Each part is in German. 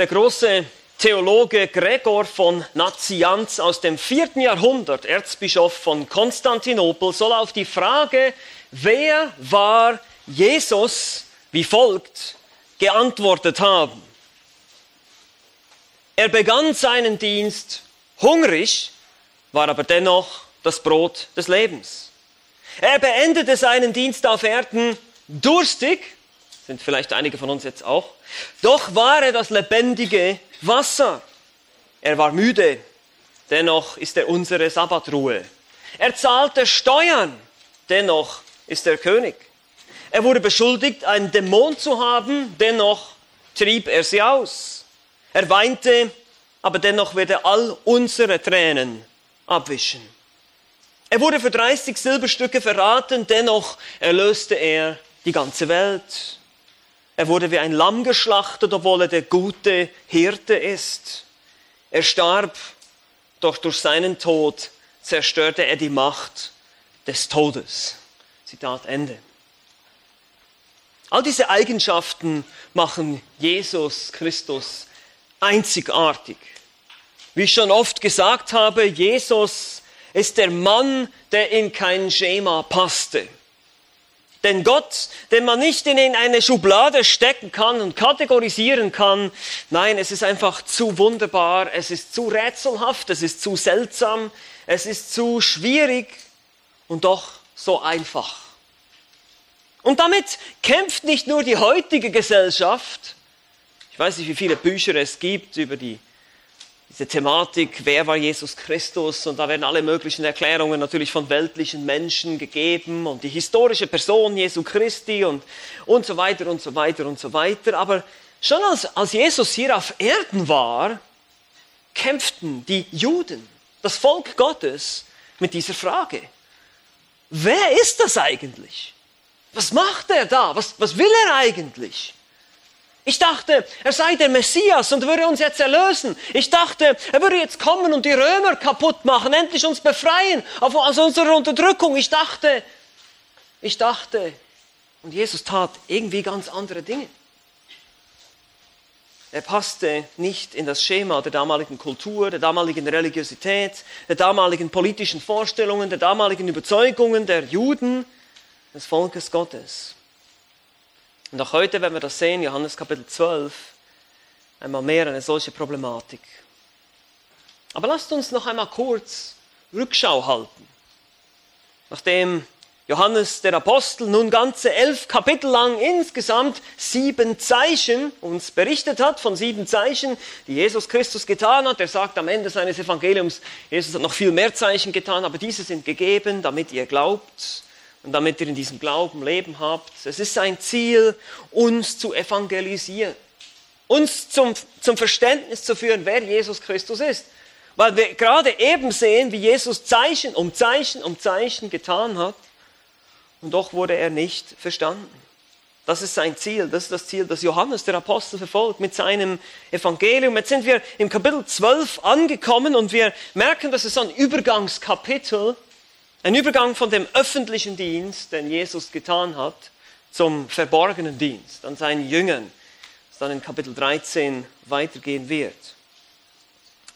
Der große Theologe Gregor von Nazianz aus dem vierten Jahrhundert, Erzbischof von Konstantinopel, soll auf die Frage, wer war Jesus, wie folgt, geantwortet haben. Er begann seinen Dienst hungrig, war aber dennoch das Brot des Lebens. Er beendete seinen Dienst auf Erden durstig, sind vielleicht einige von uns jetzt auch, doch war er das lebendige Wasser. Er war müde, dennoch ist er unsere Sabbatruhe. Er zahlte Steuern, dennoch ist er König. Er wurde beschuldigt, einen Dämon zu haben, dennoch trieb er sie aus. Er weinte, aber dennoch wird er all unsere Tränen abwischen. Er wurde für 30 Silberstücke verraten, dennoch erlöste er die ganze Welt. Er wurde wie ein Lamm geschlachtet, obwohl er der gute Hirte ist. Er starb, doch durch seinen Tod zerstörte er die Macht des Todes. Zitat Ende. All diese Eigenschaften machen Jesus Christus einzigartig. Wie ich schon oft gesagt habe, Jesus ist der Mann, der in kein Schema passte. Denn Gott, den man nicht in eine Schublade stecken kann und kategorisieren kann, nein, es ist einfach zu wunderbar, es ist zu rätselhaft, es ist zu seltsam, es ist zu schwierig und doch so einfach. Und damit kämpft nicht nur die heutige Gesellschaft, ich weiß nicht, wie viele Bücher es gibt über die, diese Thematik, wer war Jesus Christus, und da werden alle möglichen Erklärungen natürlich von weltlichen Menschen gegeben und die historische Person Jesu Christi und, und so weiter und so weiter und so weiter. Aber schon als, als Jesus hier auf Erden war, kämpften die Juden, das Volk Gottes, mit dieser Frage. Wer ist das eigentlich? Was macht er da? Was, was will er eigentlich? Ich dachte, er sei der Messias und würde uns jetzt erlösen. Ich dachte, er würde jetzt kommen und die Römer kaputt machen, endlich uns befreien aus unserer Unterdrückung. Ich dachte, ich dachte, und Jesus tat irgendwie ganz andere Dinge. Er passte nicht in das Schema der damaligen Kultur, der damaligen Religiosität, der damaligen politischen Vorstellungen, der damaligen Überzeugungen der Juden des Volkes Gottes. Und auch heute, wenn wir das sehen, Johannes Kapitel 12, einmal mehr eine solche Problematik. Aber lasst uns noch einmal kurz Rückschau halten. Nachdem Johannes der Apostel nun ganze elf Kapitel lang insgesamt sieben Zeichen uns berichtet hat, von sieben Zeichen, die Jesus Christus getan hat. Er sagt am Ende seines Evangeliums, Jesus hat noch viel mehr Zeichen getan, aber diese sind gegeben, damit ihr glaubt und damit ihr in diesem Glauben Leben habt. Es ist sein Ziel, uns zu evangelisieren, uns zum, zum Verständnis zu führen, wer Jesus Christus ist. Weil wir gerade eben sehen, wie Jesus Zeichen um Zeichen um Zeichen getan hat und doch wurde er nicht verstanden. Das ist sein Ziel, das ist das Ziel, das Johannes, der Apostel, verfolgt mit seinem Evangelium. Jetzt sind wir im Kapitel 12 angekommen und wir merken, dass es ein Übergangskapitel ein Übergang von dem öffentlichen Dienst, den Jesus getan hat, zum verborgenen Dienst an seinen Jüngern, das dann in Kapitel 13 weitergehen wird.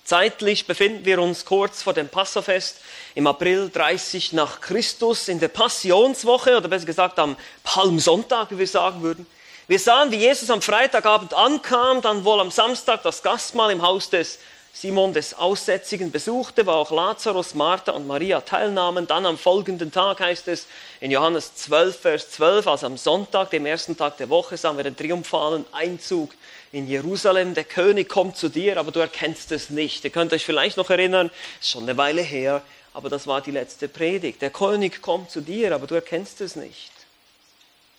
Zeitlich befinden wir uns kurz vor dem Passafest im April 30 nach Christus in der Passionswoche oder besser gesagt am Palmsonntag, wie wir sagen würden. Wir sahen, wie Jesus am Freitagabend ankam, dann wohl am Samstag das Gastmahl im Haus des Simon des Aussätzigen besuchte, wo auch Lazarus, Martha und Maria teilnahmen. Dann am folgenden Tag heißt es in Johannes 12, Vers 12, also am Sonntag, dem ersten Tag der Woche, sahen wir den triumphalen Einzug in Jerusalem. Der König kommt zu dir, aber du erkennst es nicht. Ihr könnt euch vielleicht noch erinnern, ist schon eine Weile her, aber das war die letzte Predigt. Der König kommt zu dir, aber du erkennst es nicht.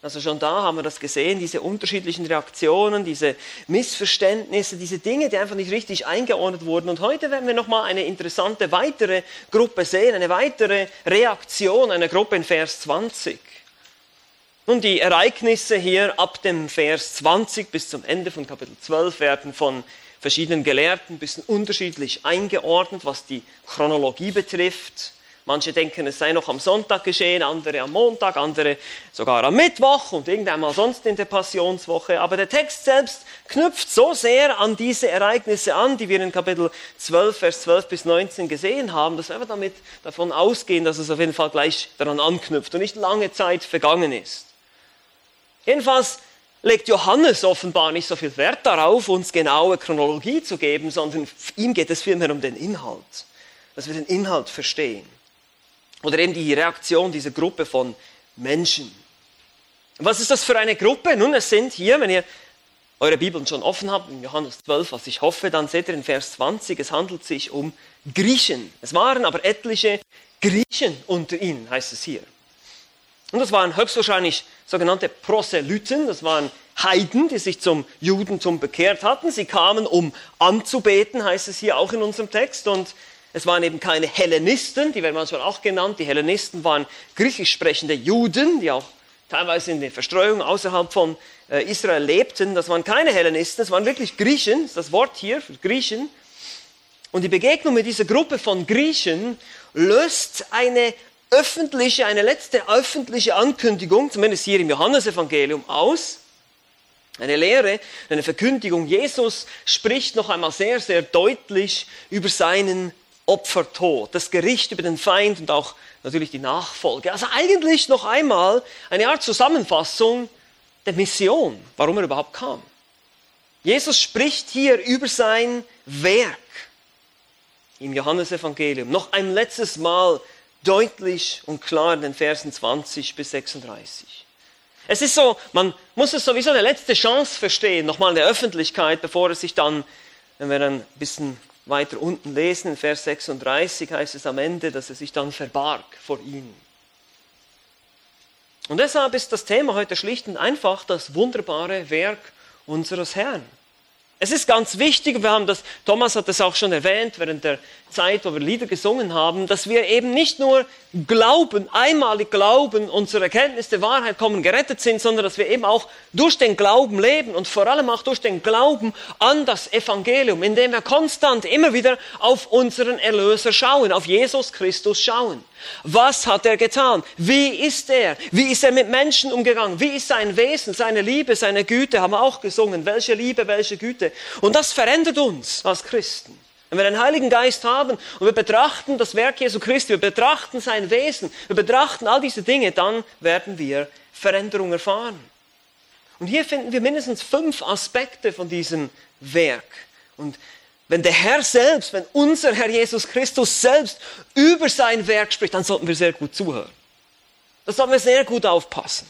Also schon da haben wir das gesehen, diese unterschiedlichen Reaktionen, diese Missverständnisse, diese Dinge, die einfach nicht richtig eingeordnet wurden. Und heute werden wir nochmal eine interessante weitere Gruppe sehen, eine weitere Reaktion einer Gruppe in Vers 20. Nun, die Ereignisse hier ab dem Vers 20 bis zum Ende von Kapitel 12 werden von verschiedenen Gelehrten ein bisschen unterschiedlich eingeordnet, was die Chronologie betrifft. Manche denken, es sei noch am Sonntag geschehen, andere am Montag, andere sogar am Mittwoch und irgendwann mal sonst in der Passionswoche. Aber der Text selbst knüpft so sehr an diese Ereignisse an, die wir in Kapitel 12, Vers 12 bis 19 gesehen haben, dass wir damit davon ausgehen, dass es auf jeden Fall gleich daran anknüpft und nicht lange Zeit vergangen ist. Jedenfalls legt Johannes offenbar nicht so viel Wert darauf, uns genaue Chronologie zu geben, sondern ihm geht es vielmehr um den Inhalt, dass wir den Inhalt verstehen. Oder eben die Reaktion dieser Gruppe von Menschen. Was ist das für eine Gruppe? Nun, es sind hier, wenn ihr eure Bibeln schon offen habt, in Johannes 12, was ich hoffe, dann seht ihr in Vers 20, es handelt sich um Griechen. Es waren aber etliche Griechen unter ihnen, heißt es hier. Und das waren höchstwahrscheinlich sogenannte Proselyten, das waren Heiden, die sich zum Judentum bekehrt hatten. Sie kamen, um anzubeten, heißt es hier auch in unserem Text. Und es waren eben keine Hellenisten, die werden manchmal auch genannt. Die Hellenisten waren griechisch sprechende Juden, die auch teilweise in der Verstreuung außerhalb von äh, Israel lebten. Das waren keine Hellenisten, das waren wirklich Griechen, das ist das Wort hier für Griechen. Und die Begegnung mit dieser Gruppe von Griechen löst eine öffentliche, eine letzte öffentliche Ankündigung, zumindest hier im Johannesevangelium, aus. Eine Lehre, eine Verkündigung. Jesus spricht noch einmal sehr, sehr deutlich über seinen Opfertod, das Gericht über den Feind und auch natürlich die Nachfolge. Also eigentlich noch einmal eine Art Zusammenfassung der Mission, warum er überhaupt kam. Jesus spricht hier über sein Werk im Johannesevangelium noch ein letztes Mal deutlich und klar in den Versen 20 bis 36. Es ist so, man muss es sowieso eine letzte Chance verstehen, nochmal in der Öffentlichkeit, bevor es sich dann, wenn wir dann ein bisschen weiter unten lesen, in Vers 36 heißt es am Ende, dass er sich dann verbarg vor ihnen. Und deshalb ist das Thema heute schlicht und einfach das wunderbare Werk unseres Herrn. Es ist ganz wichtig, wir haben das, Thomas hat es auch schon erwähnt während der Zeit, wo wir Lieder gesungen haben, dass wir eben nicht nur glauben, einmalig glauben, unsere Erkenntnis der Wahrheit kommen, gerettet sind, sondern dass wir eben auch durch den Glauben leben und vor allem auch durch den Glauben an das Evangelium, indem wir konstant immer wieder auf unseren Erlöser schauen, auf Jesus Christus schauen. Was hat er getan? Wie ist er? Wie ist er mit Menschen umgegangen? Wie ist sein Wesen, seine Liebe, seine Güte? Haben wir auch gesungen. Welche Liebe, welche Güte? Und das verändert uns als Christen. Wenn wir den Heiligen Geist haben und wir betrachten das Werk Jesu Christi, wir betrachten sein Wesen, wir betrachten all diese Dinge, dann werden wir Veränderung erfahren. Und hier finden wir mindestens fünf Aspekte von diesem Werk. Und wenn der Herr selbst, wenn unser Herr Jesus Christus selbst über sein Werk spricht, dann sollten wir sehr gut zuhören. Da sollten wir sehr gut aufpassen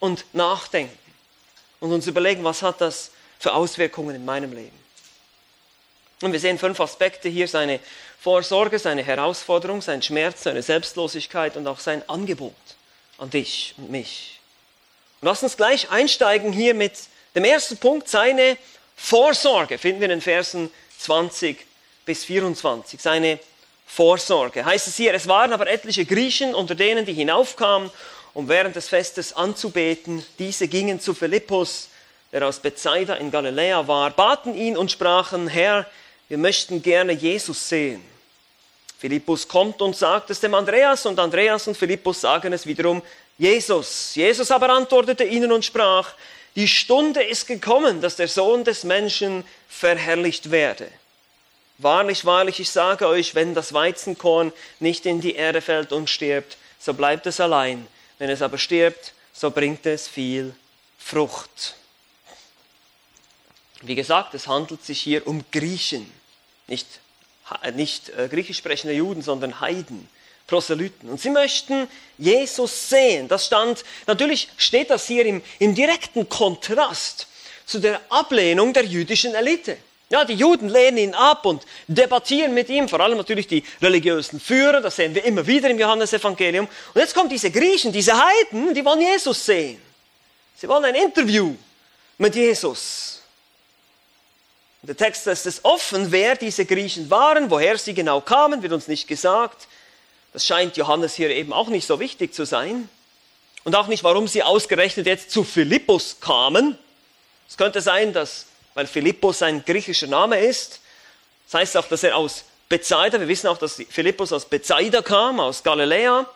und nachdenken und uns überlegen, was hat das für Auswirkungen in meinem Leben. Und wir sehen fünf Aspekte hier, seine Vorsorge, seine Herausforderung, sein Schmerz, seine Selbstlosigkeit und auch sein Angebot an dich und mich. Und lass uns gleich einsteigen hier mit dem ersten Punkt, seine Vorsorge, finden wir in den Versen 20 bis 24. Seine Vorsorge. Heißt es hier, es waren aber etliche Griechen unter denen, die hinaufkamen, um während des Festes anzubeten. Diese gingen zu Philippus, der aus Bethsaida in Galiläa war, baten ihn und sprachen, Herr, wir möchten gerne Jesus sehen. Philippus kommt und sagt es dem Andreas und Andreas und Philippus sagen es wiederum Jesus. Jesus aber antwortete ihnen und sprach, die Stunde ist gekommen, dass der Sohn des Menschen verherrlicht werde. Wahrlich, wahrlich, ich sage euch, wenn das Weizenkorn nicht in die Erde fällt und stirbt, so bleibt es allein. Wenn es aber stirbt, so bringt es viel Frucht. Wie gesagt, es handelt sich hier um Griechen, nicht, nicht äh, griechisch sprechende Juden, sondern Heiden. Proselyten. Und sie möchten Jesus sehen. Das stand, natürlich steht das hier im, im direkten Kontrast zu der Ablehnung der jüdischen Elite. Ja, die Juden lehnen ihn ab und debattieren mit ihm, vor allem natürlich die religiösen Führer, das sehen wir immer wieder im Johannesevangelium. Und jetzt kommen diese Griechen, diese Heiden, die wollen Jesus sehen. Sie wollen ein Interview mit Jesus. Der Text lässt es offen, wer diese Griechen waren, woher sie genau kamen, wird uns nicht gesagt. Das scheint Johannes hier eben auch nicht so wichtig zu sein. Und auch nicht, warum sie ausgerechnet jetzt zu Philippus kamen. Es könnte sein, dass, weil Philippus ein griechischer Name ist, das heißt auch, dass er aus Bethsaida. Wir wissen auch, dass Philippus aus Bethsaida kam, aus Galiläa,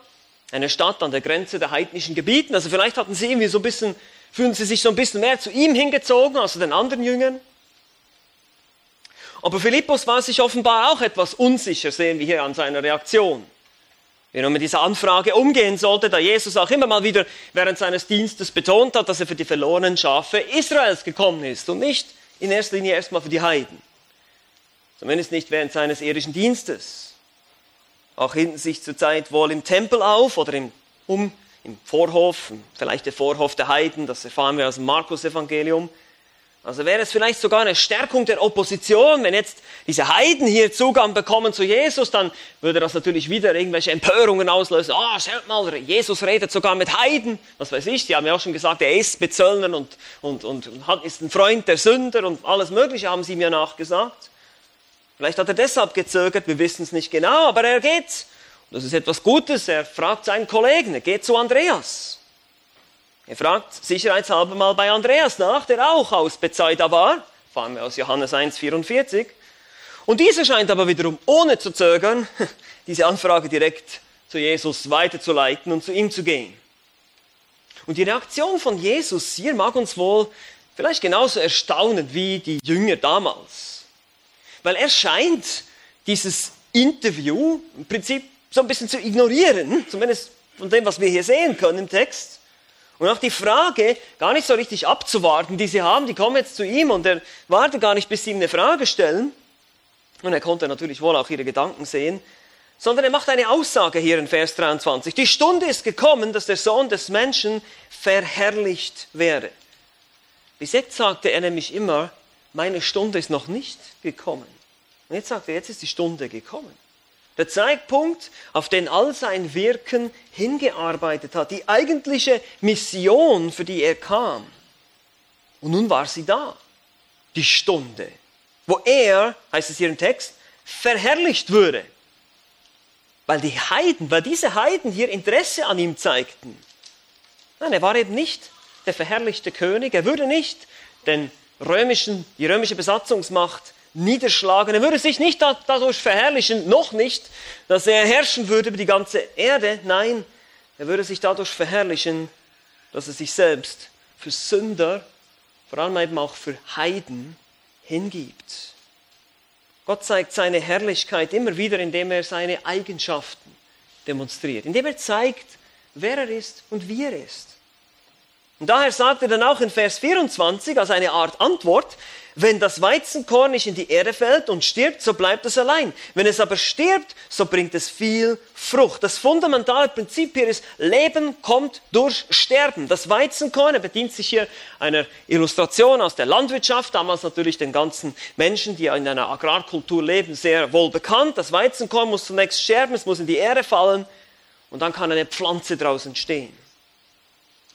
eine Stadt an der Grenze der heidnischen Gebieten. Also vielleicht hatten sie irgendwie so ein bisschen, fühlen sie sich so ein bisschen mehr zu ihm hingezogen als zu den anderen Jüngern. Aber Philippus war sich offenbar auch etwas unsicher, sehen wir hier an seiner Reaktion. Wie er mit dieser Anfrage umgehen sollte, da Jesus auch immer mal wieder während seines Dienstes betont hat, dass er für die verlorenen Schafe Israels gekommen ist und nicht in erster Linie erstmal für die Heiden. Zumindest nicht während seines irdischen Dienstes. Auch hielten sich zur Zeit wohl im Tempel auf oder im, um, im Vorhof, vielleicht der Vorhof der Heiden, das erfahren wir aus dem Markus-Evangelium. Also wäre es vielleicht sogar eine Stärkung der Opposition, wenn jetzt diese Heiden hier Zugang bekommen zu Jesus, dann würde das natürlich wieder irgendwelche Empörungen auslösen. Ah, oh, schaut mal, Jesus redet sogar mit Heiden. Was weiß ich, die haben ja auch schon gesagt, er ist mit Zöllnern und, und, und ist ein Freund der Sünder und alles Mögliche haben sie mir nachgesagt. Vielleicht hat er deshalb gezögert, wir wissen es nicht genau, aber er geht. Das ist etwas Gutes. Er fragt seinen Kollegen, er geht zu Andreas. Er fragt sicherheitshalber mal bei Andreas nach, der auch aus Bethsaida war. Fahren wir aus Johannes 1,44. Und dieser scheint aber wiederum ohne zu zögern, diese Anfrage direkt zu Jesus weiterzuleiten und zu ihm zu gehen. Und die Reaktion von Jesus hier mag uns wohl vielleicht genauso erstaunen wie die Jünger damals. Weil er scheint dieses Interview im Prinzip so ein bisschen zu ignorieren, zumindest von dem, was wir hier sehen können im Text. Und auch die Frage gar nicht so richtig abzuwarten, die sie haben, die kommen jetzt zu ihm und er wartet gar nicht, bis sie ihm eine Frage stellen. Und er konnte natürlich wohl auch ihre Gedanken sehen, sondern er macht eine Aussage hier in Vers 23. Die Stunde ist gekommen, dass der Sohn des Menschen verherrlicht werde. Bis jetzt sagte er nämlich immer, meine Stunde ist noch nicht gekommen. Und jetzt sagt er, jetzt ist die Stunde gekommen. Der Zeitpunkt, auf den all sein Wirken hingearbeitet hat, die eigentliche Mission, für die er kam. Und nun war sie da, die Stunde, wo er, heißt es hier im Text, verherrlicht würde. Weil die Heiden, weil diese Heiden hier Interesse an ihm zeigten. Nein, er war eben nicht der verherrlichte König, er würde nicht den römischen, die römische Besatzungsmacht niederschlagen. Er würde sich nicht dadurch verherrlichen, noch nicht, dass er herrschen würde über die ganze Erde. Nein, er würde sich dadurch verherrlichen, dass er sich selbst für Sünder, vor allem eben auch für Heiden, hingibt. Gott zeigt seine Herrlichkeit immer wieder, indem er seine Eigenschaften demonstriert, indem er zeigt, wer er ist und wie er ist. Und daher sagt er dann auch in Vers 24 als eine Art Antwort, wenn das Weizenkorn nicht in die Erde fällt und stirbt, so bleibt es allein. Wenn es aber stirbt, so bringt es viel Frucht. Das fundamentale Prinzip hier ist, Leben kommt durch Sterben. Das Weizenkorn, er bedient sich hier einer Illustration aus der Landwirtschaft, damals natürlich den ganzen Menschen, die in einer Agrarkultur leben, sehr wohl bekannt. Das Weizenkorn muss zunächst sterben, es muss in die Erde fallen und dann kann eine Pflanze daraus entstehen.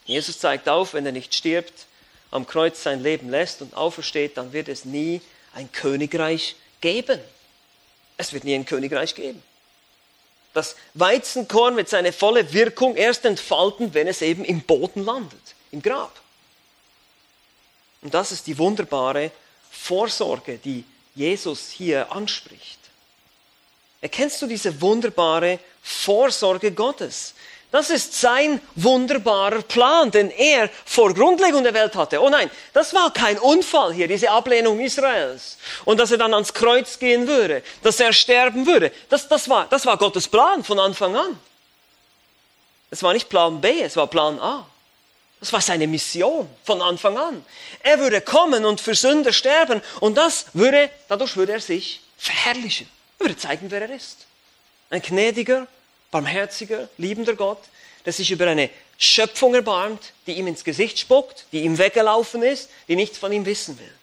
Jesus zeigt auf, wenn er nicht stirbt, am Kreuz sein Leben lässt und aufersteht, dann wird es nie ein Königreich geben. Es wird nie ein Königreich geben. Das Weizenkorn wird seine volle Wirkung erst entfalten, wenn es eben im Boden landet, im Grab. Und das ist die wunderbare Vorsorge, die Jesus hier anspricht. Erkennst du diese wunderbare Vorsorge Gottes? Das ist sein wunderbarer Plan, den er vor Grundlegung der Welt hatte. Oh nein, das war kein Unfall hier, diese Ablehnung Israels. Und dass er dann ans Kreuz gehen würde, dass er sterben würde. Das, das, war, das war Gottes Plan von Anfang an. Es war nicht Plan B, es war Plan A. Das war seine Mission von Anfang an. Er würde kommen und für Sünder sterben und das würde, dadurch würde er sich verherrlichen. Er würde zeigen, wer er ist. Ein gnädiger, barmherziger, liebender Gott, der sich über eine Schöpfung erbarmt, die ihm ins Gesicht spuckt, die ihm weggelaufen ist, die nichts von ihm wissen will.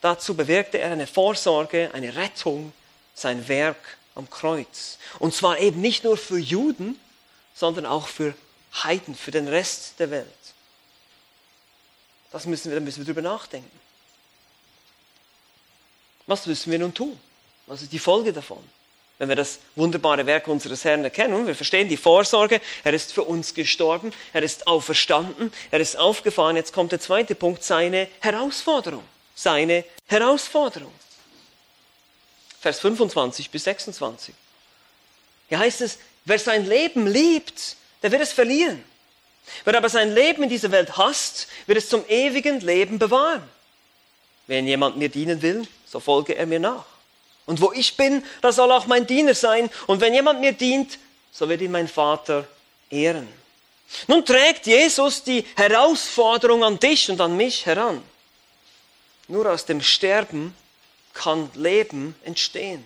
Dazu bewirkte er eine Vorsorge, eine Rettung, sein Werk am Kreuz. Und zwar eben nicht nur für Juden, sondern auch für Heiden, für den Rest der Welt. Das müssen wir, da müssen wir drüber nachdenken. Was müssen wir nun tun? Was ist die Folge davon? Wenn wir das wunderbare Werk unseres Herrn erkennen. Wir verstehen die Vorsorge. Er ist für uns gestorben. Er ist auferstanden. Er ist aufgefahren. Jetzt kommt der zweite Punkt, seine Herausforderung. Seine Herausforderung. Vers 25 bis 26. Hier heißt es, wer sein Leben liebt, der wird es verlieren. Wer aber sein Leben in dieser Welt hasst, wird es zum ewigen Leben bewahren. Wenn jemand mir dienen will, so folge er mir nach. Und wo ich bin, da soll auch mein Diener sein. Und wenn jemand mir dient, so wird ihn mein Vater ehren. Nun trägt Jesus die Herausforderung an dich und an mich heran. Nur aus dem Sterben kann Leben entstehen.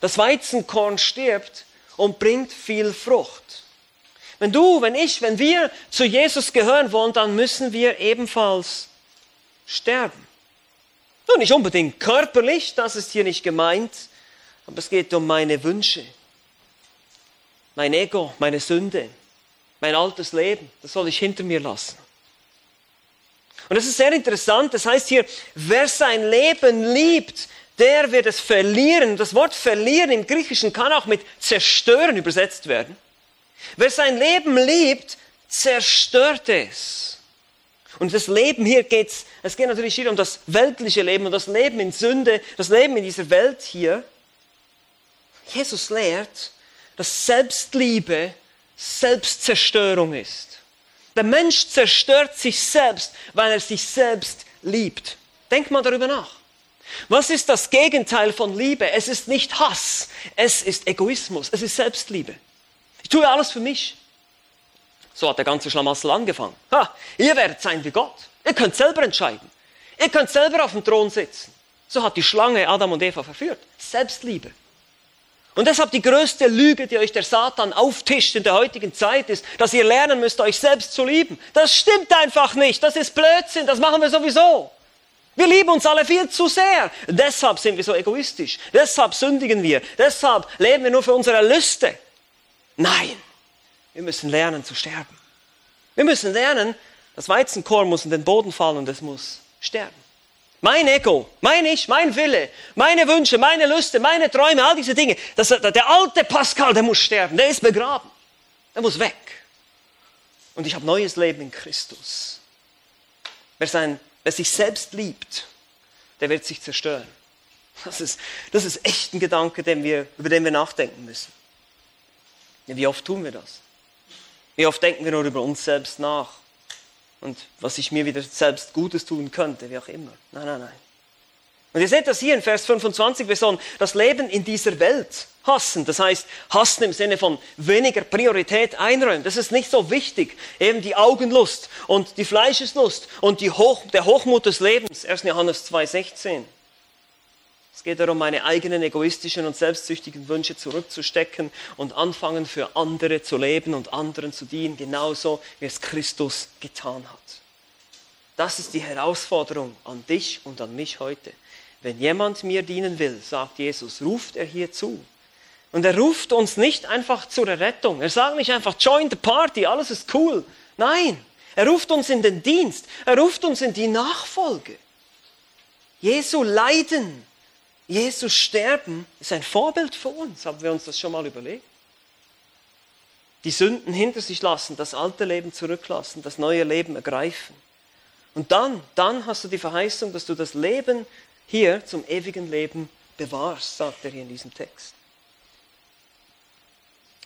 Das Weizenkorn stirbt und bringt viel Frucht. Wenn du, wenn ich, wenn wir zu Jesus gehören wollen, dann müssen wir ebenfalls sterben. Nur nicht unbedingt körperlich, das ist hier nicht gemeint, aber es geht um meine Wünsche, mein Ego, meine Sünde, mein altes Leben, das soll ich hinter mir lassen. Und das ist sehr interessant, das heißt hier, wer sein Leben liebt, der wird es verlieren. Das Wort verlieren im Griechischen kann auch mit zerstören übersetzt werden. Wer sein Leben liebt, zerstört es. Und das Leben hier geht es geht natürlich hier um das weltliche Leben und das Leben in Sünde, das Leben in dieser Welt hier. Jesus lehrt, dass Selbstliebe Selbstzerstörung ist. Der Mensch zerstört sich selbst, weil er sich selbst liebt. Denk mal darüber nach. Was ist das Gegenteil von Liebe? Es ist nicht Hass, es ist Egoismus, es ist Selbstliebe. Ich tue alles für mich. So hat der ganze Schlamassel angefangen. Ha, ihr werdet sein wie Gott. Ihr könnt selber entscheiden. Ihr könnt selber auf dem Thron sitzen. So hat die Schlange Adam und Eva verführt. Selbstliebe. Und deshalb die größte Lüge, die euch der Satan auftischt in der heutigen Zeit, ist, dass ihr lernen müsst, euch selbst zu lieben. Das stimmt einfach nicht. Das ist Blödsinn. Das machen wir sowieso. Wir lieben uns alle viel zu sehr. Deshalb sind wir so egoistisch. Deshalb sündigen wir. Deshalb leben wir nur für unsere Lüste. Nein, wir müssen lernen zu sterben. Wir müssen lernen, das Weizenkorn muss in den Boden fallen und es muss sterben. Mein Ego, mein Ich, mein Wille, meine Wünsche, meine Lüste, meine Träume, all diese Dinge. Das, der alte Pascal, der muss sterben, der ist begraben. Der muss weg. Und ich habe neues Leben in Christus. Wer, sein, wer sich selbst liebt, der wird sich zerstören. Das ist, das ist echt ein Gedanke, den wir, über den wir nachdenken müssen. Wie oft tun wir das? Wie oft denken wir nur über uns selbst nach? und was ich mir wieder selbst Gutes tun könnte, wie auch immer. Nein, nein, nein. Und ihr seht das hier in Vers 25, wir sollen das Leben in dieser Welt hassen. Das heißt, hassen im Sinne von weniger Priorität einräumen. Das ist nicht so wichtig. Eben die Augenlust und die Fleischeslust und die Hoch, der Hochmut des Lebens. 1. Johannes 2,16. Es geht darum, meine eigenen egoistischen und selbstsüchtigen Wünsche zurückzustecken und anfangen für andere zu leben und anderen zu dienen, genauso wie es Christus getan hat. Das ist die Herausforderung an dich und an mich heute. Wenn jemand mir dienen will, sagt Jesus, ruft er hier zu. Und er ruft uns nicht einfach zur Rettung. Er sagt nicht einfach, join the party, alles ist cool. Nein, er ruft uns in den Dienst. Er ruft uns in die Nachfolge. Jesu Leiden Jesus Sterben ist ein Vorbild für uns. Haben wir uns das schon mal überlegt? Die Sünden hinter sich lassen, das alte Leben zurücklassen, das neue Leben ergreifen. Und dann, dann hast du die Verheißung, dass du das Leben hier zum ewigen Leben bewahrst, sagt er hier in diesem Text.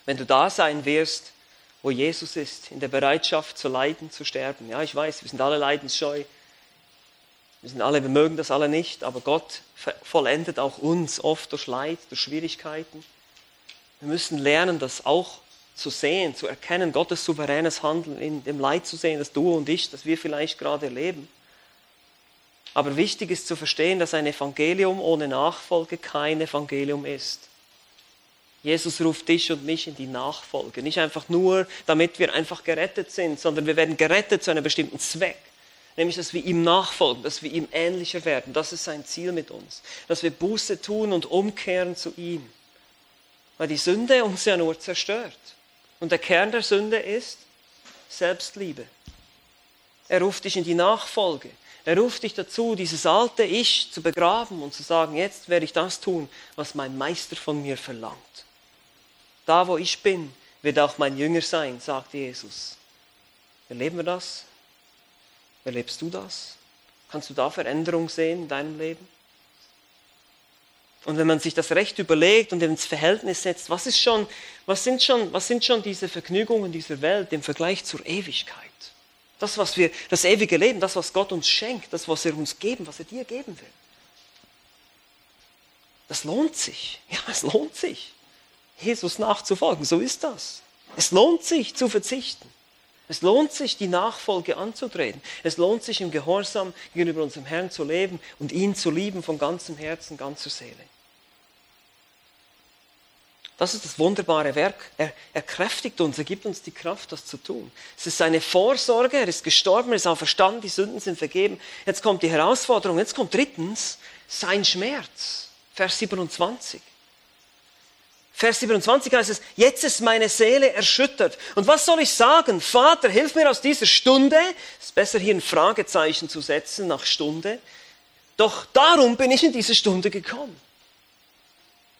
Wenn du da sein wirst, wo Jesus ist, in der Bereitschaft zu leiden, zu sterben. Ja, ich weiß, wir sind alle leidensscheu, wir sind alle, wir mögen das alle nicht, aber Gott vollendet auch uns oft durch Leid, durch Schwierigkeiten. Wir müssen lernen, das auch zu sehen, zu erkennen, Gottes souveränes Handeln in dem Leid zu sehen, das du und ich, das wir vielleicht gerade erleben. Aber wichtig ist zu verstehen, dass ein Evangelium ohne Nachfolge kein Evangelium ist. Jesus ruft dich und mich in die Nachfolge. Nicht einfach nur, damit wir einfach gerettet sind, sondern wir werden gerettet zu einem bestimmten Zweck nämlich dass wir ihm nachfolgen, dass wir ihm ähnlicher werden. Das ist sein Ziel mit uns, dass wir Buße tun und umkehren zu ihm. Weil die Sünde uns ja nur zerstört. Und der Kern der Sünde ist Selbstliebe. Er ruft dich in die Nachfolge. Er ruft dich dazu, dieses alte Ich zu begraben und zu sagen, jetzt werde ich das tun, was mein Meister von mir verlangt. Da, wo ich bin, wird auch mein Jünger sein, sagt Jesus. Erleben wir das? Erlebst du das? Kannst du da Veränderung sehen in deinem Leben? Und wenn man sich das Recht überlegt und ins Verhältnis setzt, was, ist schon, was, sind schon, was sind schon diese Vergnügungen dieser Welt im Vergleich zur Ewigkeit? Das, was wir, das ewige Leben, das, was Gott uns schenkt, das, was er uns geben, was er dir geben will. Das lohnt sich. Ja, es lohnt sich, Jesus nachzufolgen. So ist das. Es lohnt sich zu verzichten. Es lohnt sich, die Nachfolge anzutreten. Es lohnt sich, im Gehorsam gegenüber unserem Herrn zu leben und ihn zu lieben von ganzem Herzen, ganzer Seele. Das ist das wunderbare Werk. Er, er kräftigt uns, er gibt uns die Kraft, das zu tun. Es ist seine Vorsorge, er ist gestorben, er ist auferstanden, die Sünden sind vergeben. Jetzt kommt die Herausforderung, jetzt kommt drittens sein Schmerz. Vers 27. Vers 27 heißt es, jetzt ist meine Seele erschüttert. Und was soll ich sagen? Vater, hilf mir aus dieser Stunde. Es ist besser hier ein Fragezeichen zu setzen nach Stunde. Doch darum bin ich in diese Stunde gekommen.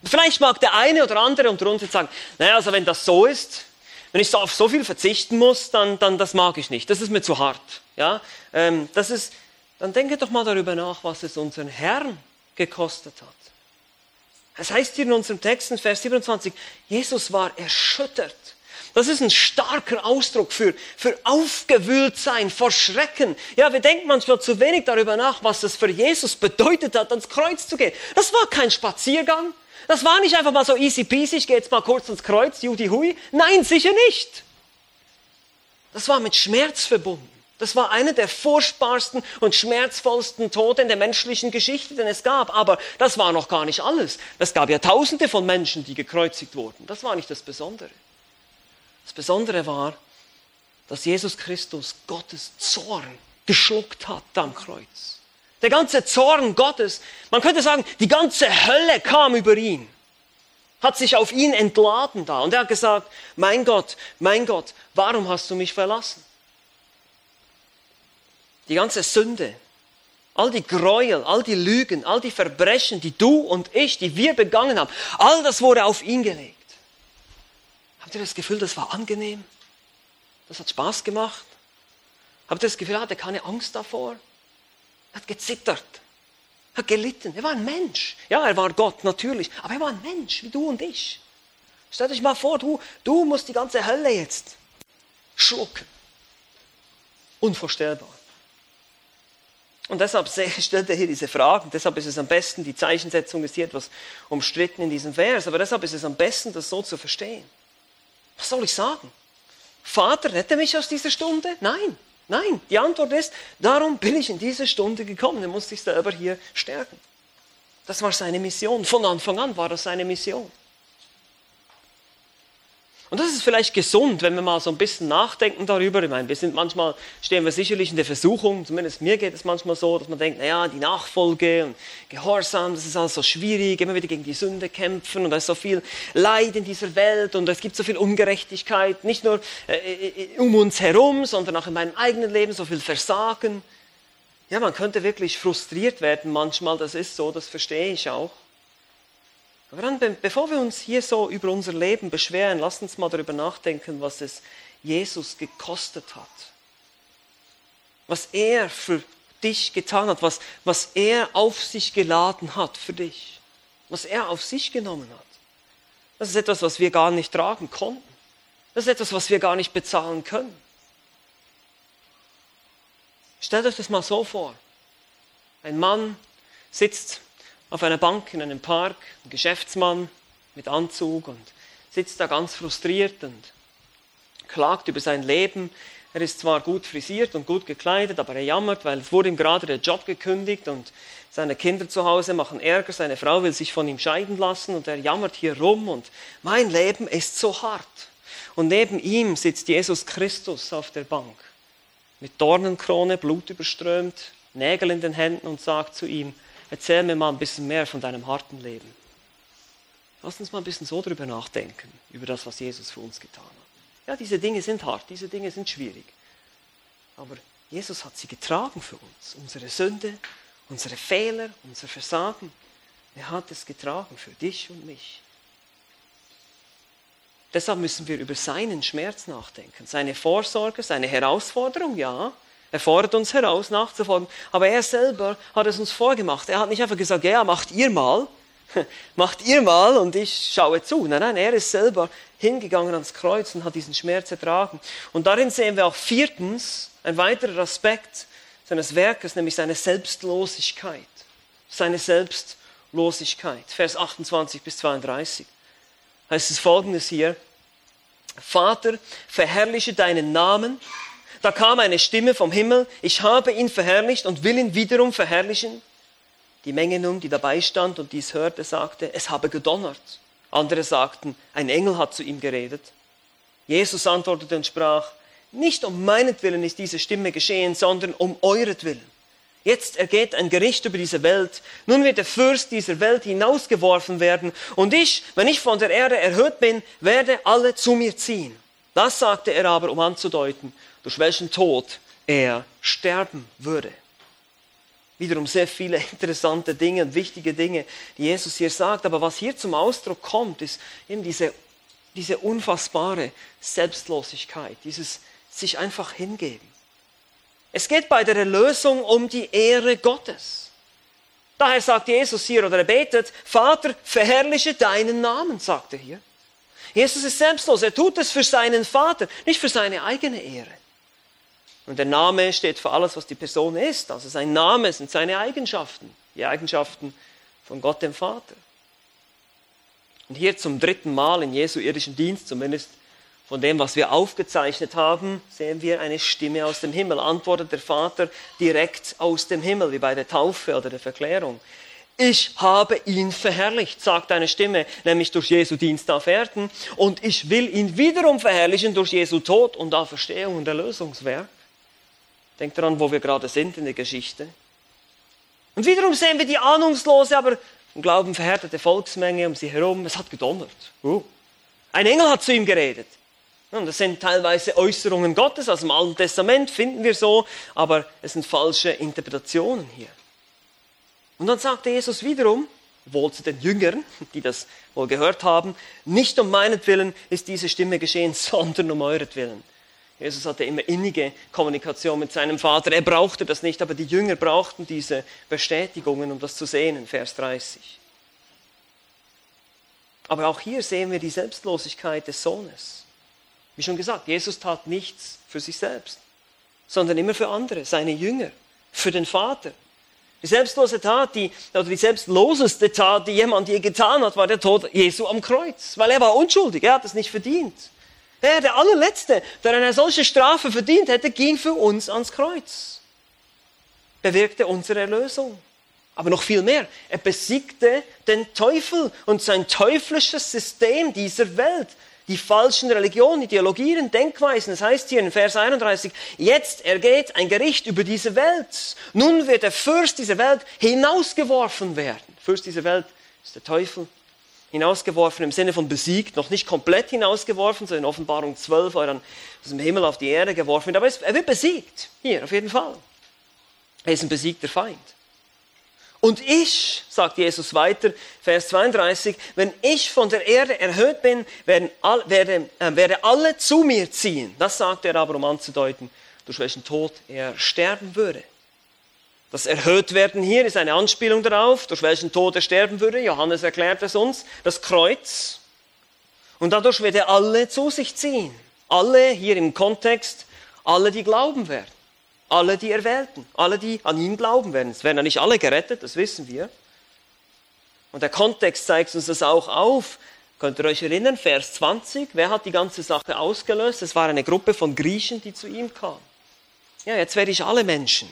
Vielleicht mag der eine oder andere unter uns jetzt sagen, naja, also wenn das so ist, wenn ich auf so viel verzichten muss, dann, dann das mag ich nicht. Das ist mir zu hart. Ja, ähm, das ist, dann denke doch mal darüber nach, was es unseren Herrn gekostet hat. Es heißt hier in unserem Text in Vers 27, Jesus war erschüttert. Das ist ein starker Ausdruck für, für aufgewühlt sein, vor Schrecken. Ja, wir denken manchmal zu wenig darüber nach, was es für Jesus bedeutet hat, ans Kreuz zu gehen. Das war kein Spaziergang. Das war nicht einfach mal so easy peasy, ich gehe jetzt mal kurz ans Kreuz, judy hui. Nein, sicher nicht. Das war mit Schmerz verbunden. Das war einer der furchtbarsten und schmerzvollsten Tode in der menschlichen Geschichte, den es gab. Aber das war noch gar nicht alles. Es gab ja Tausende von Menschen, die gekreuzigt wurden. Das war nicht das Besondere. Das Besondere war, dass Jesus Christus Gottes Zorn geschluckt hat am Kreuz. Der ganze Zorn Gottes, man könnte sagen, die ganze Hölle kam über ihn, hat sich auf ihn entladen da. Und er hat gesagt, mein Gott, mein Gott, warum hast du mich verlassen? Die ganze Sünde, all die Gräuel, all die Lügen, all die Verbrechen, die du und ich, die wir begangen haben, all das wurde auf ihn gelegt. Habt ihr das Gefühl, das war angenehm? Das hat Spaß gemacht? Habt ihr das Gefühl, er hatte keine Angst davor? Er hat gezittert, hat gelitten. Er war ein Mensch. Ja, er war Gott, natürlich. Aber er war ein Mensch, wie du und ich. Stell dich mal vor, du, du musst die ganze Hölle jetzt schlucken. Unvorstellbar. Und deshalb stellt er hier diese Fragen. Deshalb ist es am besten, die Zeichensetzung ist hier etwas umstritten in diesem Vers, aber deshalb ist es am besten, das so zu verstehen. Was soll ich sagen? Vater, rette mich aus dieser Stunde? Nein, nein. Die Antwort ist, darum bin ich in diese Stunde gekommen. Er muss sich selber hier stärken. Das war seine Mission. Von Anfang an war das seine Mission. Und das ist vielleicht gesund, wenn wir mal so ein bisschen nachdenken darüber. Ich meine, wir sind manchmal, stehen wir sicherlich in der Versuchung, zumindest mir geht es manchmal so, dass man denkt, naja, die Nachfolge und Gehorsam, das ist alles so schwierig, immer wieder gegen die Sünde kämpfen und da ist so viel Leid in dieser Welt und es gibt so viel Ungerechtigkeit, nicht nur äh, äh um uns herum, sondern auch in meinem eigenen Leben, so viel Versagen. Ja, man könnte wirklich frustriert werden manchmal, das ist so, das verstehe ich auch. Dann, bevor wir uns hier so über unser Leben beschweren, lasst uns mal darüber nachdenken, was es Jesus gekostet hat. Was er für dich getan hat, was, was er auf sich geladen hat für dich. Was er auf sich genommen hat. Das ist etwas, was wir gar nicht tragen konnten. Das ist etwas, was wir gar nicht bezahlen können. Stellt euch das mal so vor. Ein Mann sitzt auf einer Bank in einem Park, ein Geschäftsmann mit Anzug und sitzt da ganz frustriert und klagt über sein Leben. Er ist zwar gut frisiert und gut gekleidet, aber er jammert, weil es wurde ihm gerade der Job gekündigt und seine Kinder zu Hause machen Ärger, seine Frau will sich von ihm scheiden lassen und er jammert hier rum und mein Leben ist so hart. Und neben ihm sitzt Jesus Christus auf der Bank mit Dornenkrone, blutüberströmt, Nägel in den Händen und sagt zu ihm, erzähl mir mal ein bisschen mehr von deinem harten Leben. Lass uns mal ein bisschen so drüber nachdenken, über das, was Jesus für uns getan hat. Ja, diese Dinge sind hart, diese Dinge sind schwierig. Aber Jesus hat sie getragen für uns. Unsere Sünde, unsere Fehler, unser Versagen. Er hat es getragen für dich und mich. Deshalb müssen wir über seinen Schmerz nachdenken. Seine Vorsorge, seine Herausforderung, ja. Er fordert uns heraus, nachzufolgen. Aber er selber hat es uns vorgemacht. Er hat nicht einfach gesagt, ja, macht ihr mal. macht ihr mal und ich schaue zu. Nein, nein, er ist selber hingegangen ans Kreuz und hat diesen Schmerz ertragen. Und darin sehen wir auch viertens ein weiterer Aspekt seines Werkes, nämlich seine Selbstlosigkeit. Seine Selbstlosigkeit. Vers 28 bis 32 heißt es folgendes hier. Vater, verherrliche deinen Namen. Da kam eine Stimme vom Himmel, ich habe ihn verherrlicht und will ihn wiederum verherrlichen. Die Menge nun, die dabei stand und dies hörte, sagte, es habe gedonnert. Andere sagten, ein Engel hat zu ihm geredet. Jesus antwortete und sprach, nicht um meinetwillen ist diese Stimme geschehen, sondern um euretwillen. Jetzt ergeht ein Gericht über diese Welt. Nun wird der Fürst dieser Welt hinausgeworfen werden. Und ich, wenn ich von der Erde erhöht bin, werde alle zu mir ziehen. Das sagte er aber, um anzudeuten, durch welchen Tod er sterben würde. Wiederum sehr viele interessante Dinge und wichtige Dinge, die Jesus hier sagt. Aber was hier zum Ausdruck kommt, ist eben diese, diese unfassbare Selbstlosigkeit, dieses sich einfach hingeben. Es geht bei der Erlösung um die Ehre Gottes. Daher sagt Jesus hier oder er betet, Vater, verherrliche deinen Namen, sagt er hier. Jesus ist selbstlos, er tut es für seinen Vater, nicht für seine eigene Ehre. Und der Name steht für alles, was die Person ist. Also sein Name sind seine Eigenschaften, die Eigenschaften von Gott dem Vater. Und hier zum dritten Mal in Jesu irdischem Dienst, zumindest von dem, was wir aufgezeichnet haben, sehen wir eine Stimme aus dem Himmel. Antwortet der Vater direkt aus dem Himmel, wie bei der Taufe oder der Verklärung. Ich habe ihn verherrlicht, sagt eine Stimme, nämlich durch Jesu Dienst auf Erden. Und ich will ihn wiederum verherrlichen durch Jesu Tod und Auferstehung und Erlösungswerk. Denkt daran, wo wir gerade sind in der Geschichte. Und wiederum sehen wir die ahnungslose, aber im Glauben verhärtete Volksmenge um sie herum. Es hat gedonnert. Uh. Ein Engel hat zu ihm geredet. Und das sind teilweise Äußerungen Gottes, aus dem Alten Testament finden wir so, aber es sind falsche Interpretationen hier. Und dann sagte Jesus wiederum, wohl zu den Jüngern, die das wohl gehört haben, nicht um meinetwillen ist diese Stimme geschehen, sondern um euretwillen. Jesus hatte immer innige Kommunikation mit seinem Vater. Er brauchte das nicht, aber die Jünger brauchten diese Bestätigungen, um das zu sehen in Vers 30. Aber auch hier sehen wir die Selbstlosigkeit des Sohnes. Wie schon gesagt, Jesus tat nichts für sich selbst, sondern immer für andere, seine Jünger, für den Vater. Die selbstlose Tat, die, oder die selbstloseste Tat, die jemand je getan hat, war der Tod Jesu am Kreuz, weil er war unschuldig, er hat es nicht verdient. Er, der allerletzte, der eine solche Strafe verdient hätte, ging für uns ans Kreuz. Bewirkte unsere Erlösung. Aber noch viel mehr, er besiegte den Teufel und sein teuflisches System dieser Welt die falschen Religionen, Ideologien, Denkweisen. Das heißt hier in Vers 31, jetzt ergeht ein Gericht über diese Welt. Nun wird der Fürst dieser Welt hinausgeworfen werden. Fürst dieser Welt ist der Teufel. Hinausgeworfen im Sinne von besiegt, noch nicht komplett hinausgeworfen, so in Offenbarung 12, wo er dann aus dem Himmel auf die Erde geworfen wird. Aber er wird besiegt. Hier, auf jeden Fall. Er ist ein besiegter Feind. Und ich, sagt Jesus weiter, Vers 32, wenn ich von der Erde erhöht bin, werden, all, werde, äh, werde alle zu mir ziehen. Das sagt er aber, um anzudeuten, durch welchen Tod er sterben würde. Das Erhöhtwerden hier ist eine Anspielung darauf, durch welchen Tod er sterben würde. Johannes erklärt es uns, das Kreuz. Und dadurch wird er alle zu sich ziehen. Alle hier im Kontext, alle, die glauben werden alle die Erwählten, alle, die an ihn glauben werden. Es werden ja nicht alle gerettet, das wissen wir. Und der Kontext zeigt uns das auch auf. Könnt ihr euch erinnern, Vers 20, wer hat die ganze Sache ausgelöst? Es war eine Gruppe von Griechen, die zu ihm kam. Ja, jetzt werde ich alle Menschen,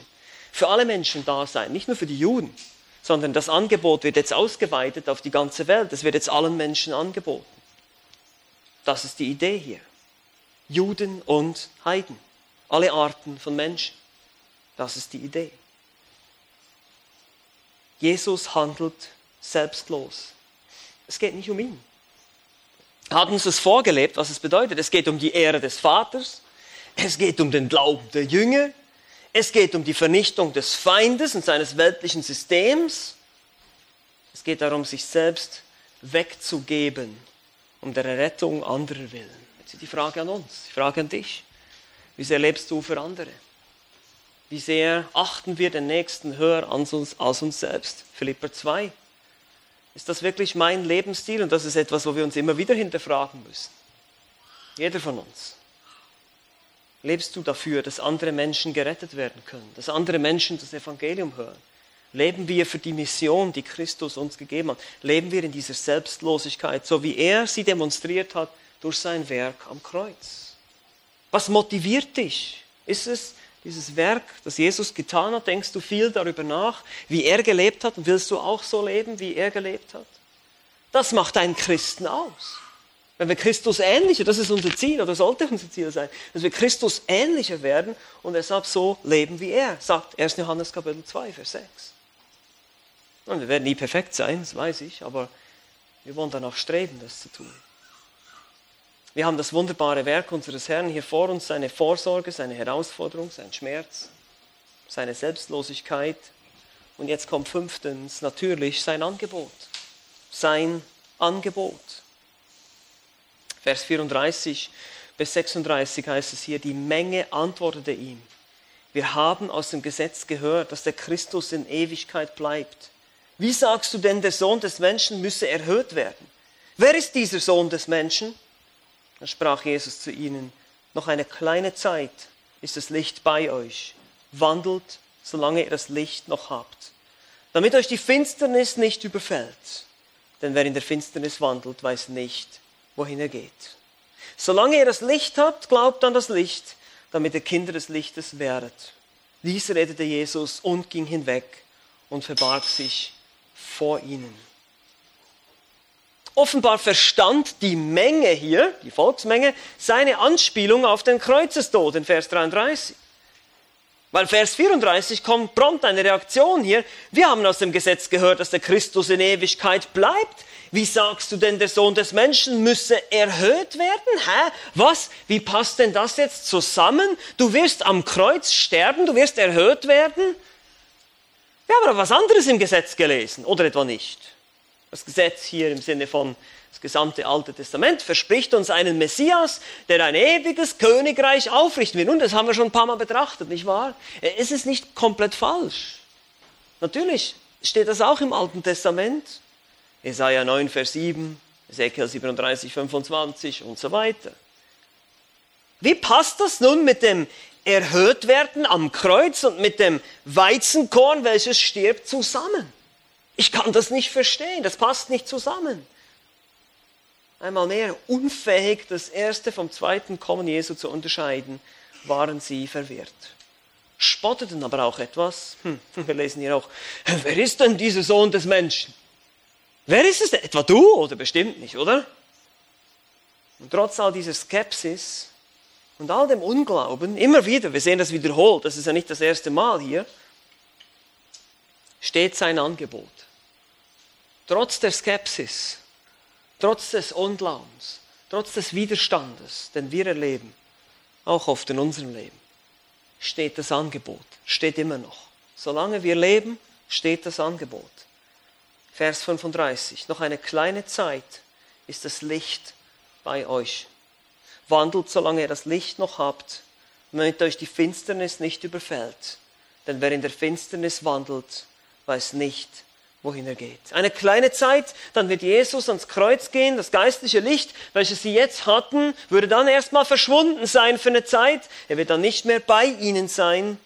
für alle Menschen da sein, nicht nur für die Juden, sondern das Angebot wird jetzt ausgeweitet auf die ganze Welt. Es wird jetzt allen Menschen angeboten. Das ist die Idee hier. Juden und Heiden, alle Arten von Menschen. Das ist die Idee. Jesus handelt selbstlos. Es geht nicht um ihn. Er hat uns das vorgelebt, was es bedeutet. Es geht um die Ehre des Vaters. Es geht um den Glauben der Jünger. Es geht um die Vernichtung des Feindes und seines weltlichen Systems. Es geht darum, sich selbst wegzugeben, um der Rettung anderer willen. Jetzt ist die Frage an uns, die Frage an dich. Wie sehr lebst du für andere? Wie sehr achten wir den Nächsten höher als uns, als uns selbst? Philipper 2. Ist das wirklich mein Lebensstil? Und das ist etwas, wo wir uns immer wieder hinterfragen müssen. Jeder von uns. Lebst du dafür, dass andere Menschen gerettet werden können, dass andere Menschen das Evangelium hören? Leben wir für die Mission, die Christus uns gegeben hat? Leben wir in dieser Selbstlosigkeit, so wie er sie demonstriert hat durch sein Werk am Kreuz? Was motiviert dich? Ist es dieses Werk, das Jesus getan hat? Denkst du viel darüber nach, wie er gelebt hat und willst du auch so leben, wie er gelebt hat? Das macht einen Christen aus. Wenn wir Christus ähnlicher, das ist unser Ziel oder sollte unser Ziel sein, dass wir Christus ähnlicher werden und deshalb so leben wie er, sagt 1. Johannes Kapitel 2, Vers 6. Und wir werden nie perfekt sein, das weiß ich, aber wir wollen danach streben, das zu tun. Wir haben das wunderbare Werk unseres Herrn hier vor uns, seine Vorsorge, seine Herausforderung, sein Schmerz, seine Selbstlosigkeit. Und jetzt kommt fünftens natürlich sein Angebot. Sein Angebot. Vers 34 bis 36 heißt es hier, die Menge antwortete ihm. Wir haben aus dem Gesetz gehört, dass der Christus in Ewigkeit bleibt. Wie sagst du denn, der Sohn des Menschen müsse erhöht werden? Wer ist dieser Sohn des Menschen? Dann sprach Jesus zu ihnen, noch eine kleine Zeit ist das Licht bei euch. Wandelt, solange ihr das Licht noch habt, damit euch die Finsternis nicht überfällt. Denn wer in der Finsternis wandelt, weiß nicht, wohin er geht. Solange ihr das Licht habt, glaubt an das Licht, damit ihr Kinder des Lichtes werdet. Dies redete Jesus und ging hinweg und verbarg sich vor ihnen. Offenbar verstand die Menge hier, die Volksmenge, seine Anspielung auf den Kreuzestod in Vers 33. Weil Vers 34 kommt prompt eine Reaktion hier. Wir haben aus dem Gesetz gehört, dass der Christus in Ewigkeit bleibt. Wie sagst du denn, der Sohn des Menschen müsse erhöht werden? Hä? Was? Wie passt denn das jetzt zusammen? Du wirst am Kreuz sterben, du wirst erhöht werden? Wir haben aber was anderes im Gesetz gelesen, oder etwa nicht? Das Gesetz hier im Sinne von das gesamte Alte Testament verspricht uns einen Messias, der ein ewiges Königreich aufrichten wird. Und das haben wir schon ein paar Mal betrachtet, nicht wahr? Es ist nicht komplett falsch. Natürlich steht das auch im Alten Testament. Jesaja 9, Vers 7, Ezekiel 37, 25 und so weiter. Wie passt das nun mit dem Erhöhtwerden am Kreuz und mit dem Weizenkorn, welches stirbt, zusammen? Ich kann das nicht verstehen, das passt nicht zusammen. Einmal mehr, unfähig, das erste vom zweiten Kommen Jesu zu unterscheiden, waren sie verwirrt. Spotteten aber auch etwas. Hm, wir lesen hier auch, wer ist denn dieser Sohn des Menschen? Wer ist es? Etwa du oder bestimmt nicht, oder? Und trotz all dieser Skepsis und all dem Unglauben, immer wieder, wir sehen das wiederholt, das ist ja nicht das erste Mal hier, steht sein Angebot. Trotz der Skepsis, trotz des Unglaubens, trotz des Widerstandes, den wir erleben, auch oft in unserem Leben, steht das Angebot, steht immer noch. Solange wir leben, steht das Angebot. Vers 35. Noch eine kleine Zeit ist das Licht bei euch. Wandelt, solange ihr das Licht noch habt, damit euch die Finsternis nicht überfällt. Denn wer in der Finsternis wandelt, weiß nicht, wohin er geht. Eine kleine Zeit, dann wird Jesus ans Kreuz gehen, das geistliche Licht, welches sie jetzt hatten, würde dann erstmal verschwunden sein für eine Zeit. Er wird dann nicht mehr bei ihnen sein.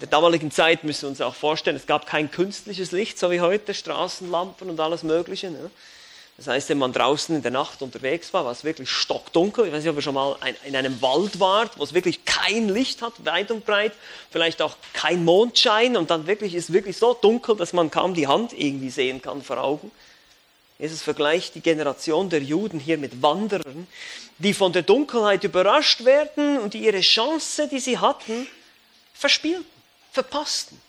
In der damaligen Zeit müssen wir uns auch vorstellen, es gab kein künstliches Licht, so wie heute, Straßenlampen und alles Mögliche. Ne? Das heißt, wenn man draußen in der Nacht unterwegs war, war es wirklich stockdunkel. Ich weiß nicht, ob ihr schon mal in einem Wald wart, wo es wirklich kein Licht hat, weit und breit, vielleicht auch kein Mondschein und dann wirklich ist wirklich so dunkel, dass man kaum die Hand irgendwie sehen kann vor Augen. Jesus vergleicht die Generation der Juden hier mit Wanderern, die von der Dunkelheit überrascht werden und die ihre Chance, die sie hatten, verspielten verpassten.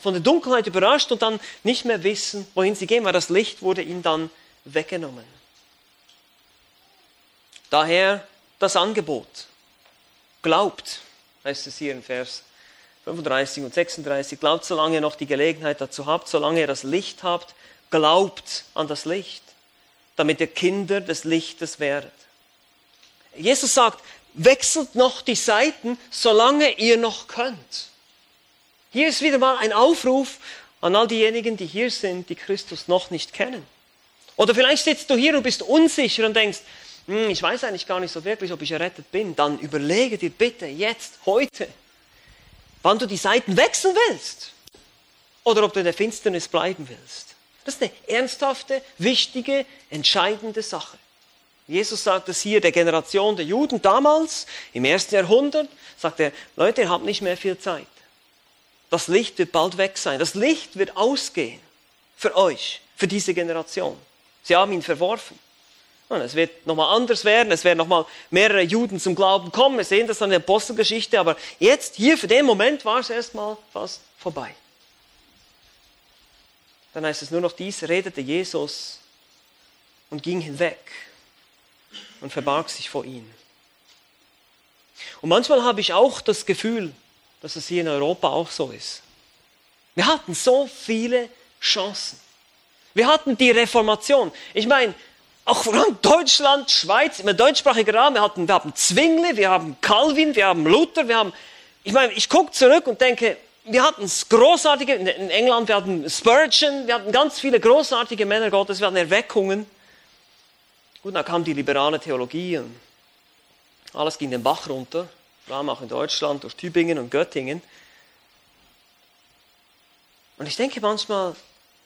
Von der Dunkelheit überrascht und dann nicht mehr wissen, wohin sie gehen, weil das Licht wurde ihnen dann weggenommen. Daher das Angebot. Glaubt, heißt es hier in Vers 35 und 36, glaubt, solange ihr noch die Gelegenheit dazu habt, solange ihr das Licht habt, glaubt an das Licht, damit ihr Kinder des Lichtes werdet. Jesus sagt, wechselt noch die Seiten, solange ihr noch könnt. Hier ist wieder mal ein Aufruf an all diejenigen, die hier sind, die Christus noch nicht kennen. Oder vielleicht sitzt du hier und bist unsicher und denkst, hm, ich weiß eigentlich gar nicht so wirklich, ob ich errettet bin. Dann überlege dir bitte jetzt, heute, wann du die Seiten wechseln willst. Oder ob du in der Finsternis bleiben willst. Das ist eine ernsthafte, wichtige, entscheidende Sache. Jesus sagt es hier der Generation der Juden damals, im ersten Jahrhundert, sagt er, Leute, ihr habt nicht mehr viel Zeit. Das Licht wird bald weg sein. Das Licht wird ausgehen für euch, für diese Generation. Sie haben ihn verworfen. Und es wird nochmal anders werden, es werden nochmal mehrere Juden zum Glauben kommen. Wir sehen das an der Apostelgeschichte, aber jetzt, hier, für den Moment war es erstmal fast vorbei. Dann heißt es nur noch dies, redete Jesus und ging hinweg und verbarg sich vor ihnen. Und manchmal habe ich auch das Gefühl, dass es hier in Europa auch so ist. Wir hatten so viele Chancen. Wir hatten die Reformation. Ich meine, auch vor Deutschland, Schweiz, im deutschsprachigen Raum, wir, hatten, wir haben Zwingli, wir haben Calvin, wir haben Luther, wir haben, ich meine, ich gucke zurück und denke, wir hatten großartige, in England, wir hatten Spurgeon, wir hatten ganz viele großartige Männer Gottes, wir hatten Erweckungen. Gut, dann kam die liberale Theologie und alles ging den Bach runter, vor allem auch in Deutschland, durch Tübingen und Göttingen. Und ich denke manchmal,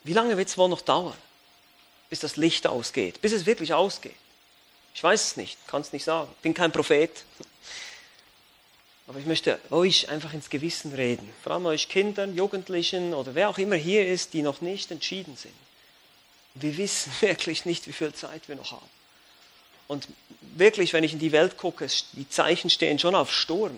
wie lange wird es wohl noch dauern? bis das Licht ausgeht, bis es wirklich ausgeht. Ich weiß es nicht, kann es nicht sagen, bin kein Prophet. Aber ich möchte euch einfach ins Gewissen reden, vor allem euch Kindern, Jugendlichen oder wer auch immer hier ist, die noch nicht entschieden sind. Wir wissen wirklich nicht, wie viel Zeit wir noch haben. Und wirklich, wenn ich in die Welt gucke, die Zeichen stehen schon auf Sturm.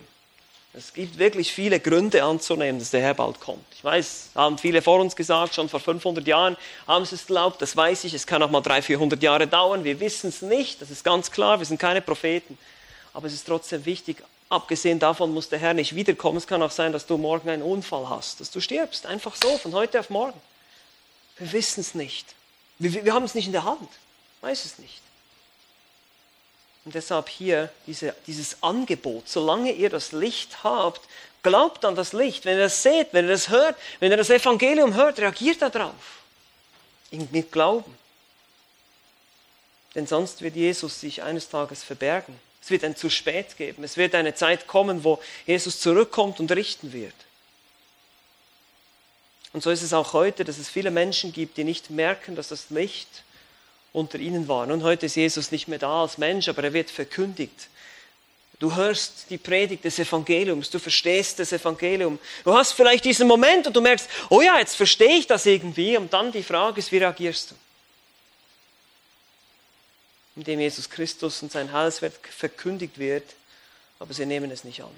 Es gibt wirklich viele Gründe anzunehmen, dass der Herr bald kommt. Ich weiß, haben viele vor uns gesagt, schon vor 500 Jahren haben sie es geglaubt, das weiß ich, es kann auch mal 300, 400 Jahre dauern, wir wissen es nicht, das ist ganz klar, wir sind keine Propheten. Aber es ist trotzdem wichtig, abgesehen davon muss der Herr nicht wiederkommen. Es kann auch sein, dass du morgen einen Unfall hast, dass du stirbst, einfach so, von heute auf morgen. Wir wissen es nicht. Wir, wir haben es nicht in der Hand, weiß es nicht. Und deshalb hier diese, dieses Angebot, solange ihr das Licht habt, glaubt an das Licht. Wenn ihr das seht, wenn ihr das hört, wenn ihr das Evangelium hört, reagiert darauf. Mit Glauben. Denn sonst wird Jesus sich eines Tages verbergen. Es wird ein zu spät geben. Es wird eine Zeit kommen, wo Jesus zurückkommt und richten wird. Und so ist es auch heute, dass es viele Menschen gibt, die nicht merken, dass das Licht unter ihnen war. Nun, heute ist Jesus nicht mehr da als Mensch, aber er wird verkündigt. Du hörst die Predigt des Evangeliums, du verstehst das Evangelium. Du hast vielleicht diesen Moment und du merkst, oh ja, jetzt verstehe ich das irgendwie. Und dann die Frage ist, wie reagierst du? Indem Jesus Christus und sein Heilswerk verkündigt wird, aber sie nehmen es nicht an.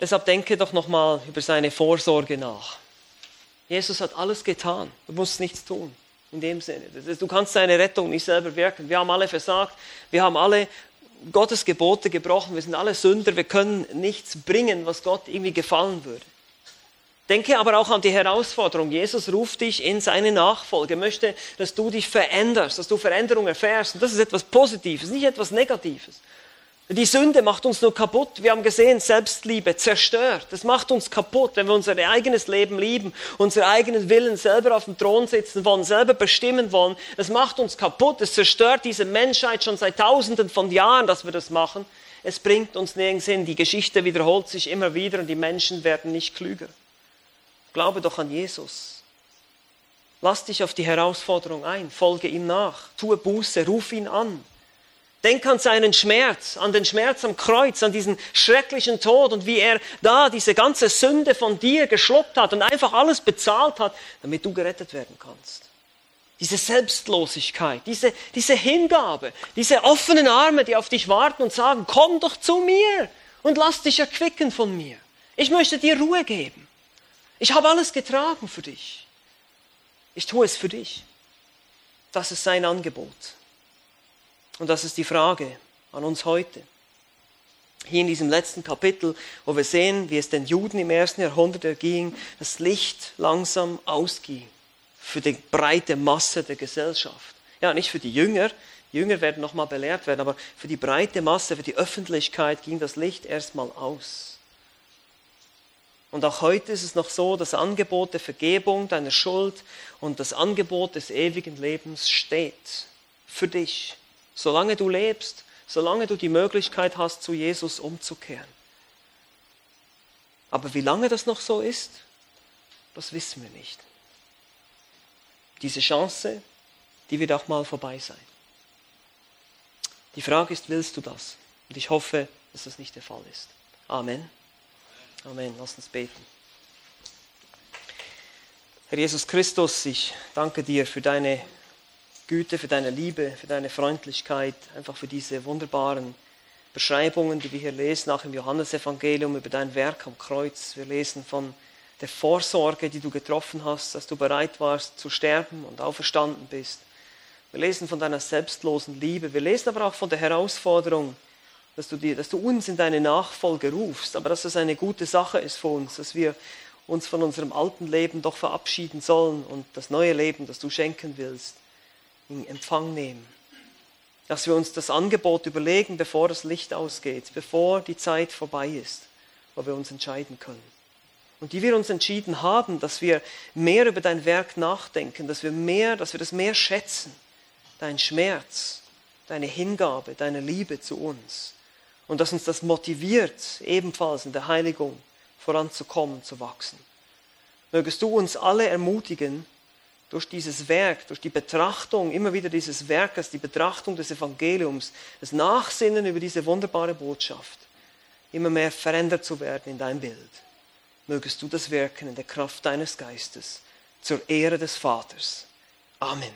Deshalb denke doch nochmal über seine Vorsorge nach. Jesus hat alles getan. Du musst nichts tun. In dem Sinne. Du kannst deine Rettung nicht selber wirken. Wir haben alle versagt. Wir haben alle Gottes Gebote gebrochen. Wir sind alle Sünder. Wir können nichts bringen, was Gott irgendwie gefallen würde. Denke aber auch an die Herausforderung. Jesus ruft dich in seine Nachfolge, möchte, dass du dich veränderst, dass du Veränderung erfährst. Und das ist etwas Positives, nicht etwas Negatives. Die Sünde macht uns nur kaputt. Wir haben gesehen, Selbstliebe zerstört. Das macht uns kaputt, wenn wir unser eigenes Leben lieben, unseren eigenen Willen selber auf dem Thron sitzen wollen, selber bestimmen wollen. Das macht uns kaputt. Es zerstört diese Menschheit schon seit Tausenden von Jahren, dass wir das machen. Es bringt uns nirgends hin. Die Geschichte wiederholt sich immer wieder und die Menschen werden nicht klüger. Glaube doch an Jesus. Lass dich auf die Herausforderung ein. Folge ihm nach. Tue Buße. Ruf ihn an. Denk an seinen Schmerz, an den Schmerz am Kreuz, an diesen schrecklichen Tod und wie er da diese ganze Sünde von dir geschluckt hat und einfach alles bezahlt hat, damit du gerettet werden kannst. Diese Selbstlosigkeit, diese, diese Hingabe, diese offenen Arme, die auf dich warten und sagen, komm doch zu mir und lass dich erquicken von mir. Ich möchte dir Ruhe geben. Ich habe alles getragen für dich. Ich tue es für dich. Das ist sein Angebot. Und das ist die Frage an uns heute. Hier in diesem letzten Kapitel, wo wir sehen, wie es den Juden im ersten Jahrhundert erging, das Licht langsam ausging für die breite Masse der Gesellschaft. Ja, nicht für die Jünger, die Jünger werden nochmal belehrt werden, aber für die breite Masse, für die Öffentlichkeit ging das Licht erstmal aus. Und auch heute ist es noch so, das Angebot der Vergebung deiner Schuld und das Angebot des ewigen Lebens steht für dich, solange du lebst, solange du die Möglichkeit hast, zu Jesus umzukehren. Aber wie lange das noch so ist, das wissen wir nicht. Diese Chance, die wird auch mal vorbei sein. Die Frage ist, willst du das? Und ich hoffe, dass das nicht der Fall ist. Amen. Amen. Lass uns beten. Herr Jesus Christus, ich danke dir für deine Güte, für deine Liebe, für deine Freundlichkeit, einfach für diese wunderbaren Beschreibungen, die wir hier lesen, auch im Johannesevangelium über dein Werk am Kreuz. Wir lesen von der Vorsorge, die du getroffen hast, dass du bereit warst zu sterben und auferstanden bist. Wir lesen von deiner selbstlosen Liebe. Wir lesen aber auch von der Herausforderung, dass du, dir, dass du uns in deine Nachfolge rufst, aber dass es eine gute Sache ist für uns, dass wir uns von unserem alten Leben doch verabschieden sollen und das neue Leben, das du schenken willst, in Empfang nehmen. Dass wir uns das Angebot überlegen, bevor das Licht ausgeht, bevor die Zeit vorbei ist, wo wir uns entscheiden können. Und die wir uns entschieden haben, dass wir mehr über dein Werk nachdenken, dass wir mehr, dass wir das mehr schätzen, dein Schmerz, deine Hingabe, deine Liebe zu uns und dass uns das motiviert, ebenfalls in der Heiligung voranzukommen, zu wachsen. Mögest du uns alle ermutigen, durch dieses Werk, durch die Betrachtung immer wieder dieses Werkes, die Betrachtung des Evangeliums, das Nachsinnen über diese wunderbare Botschaft, immer mehr verändert zu werden in dein Bild. Mögest du das wirken in der Kraft deines Geistes zur Ehre des Vaters. Amen.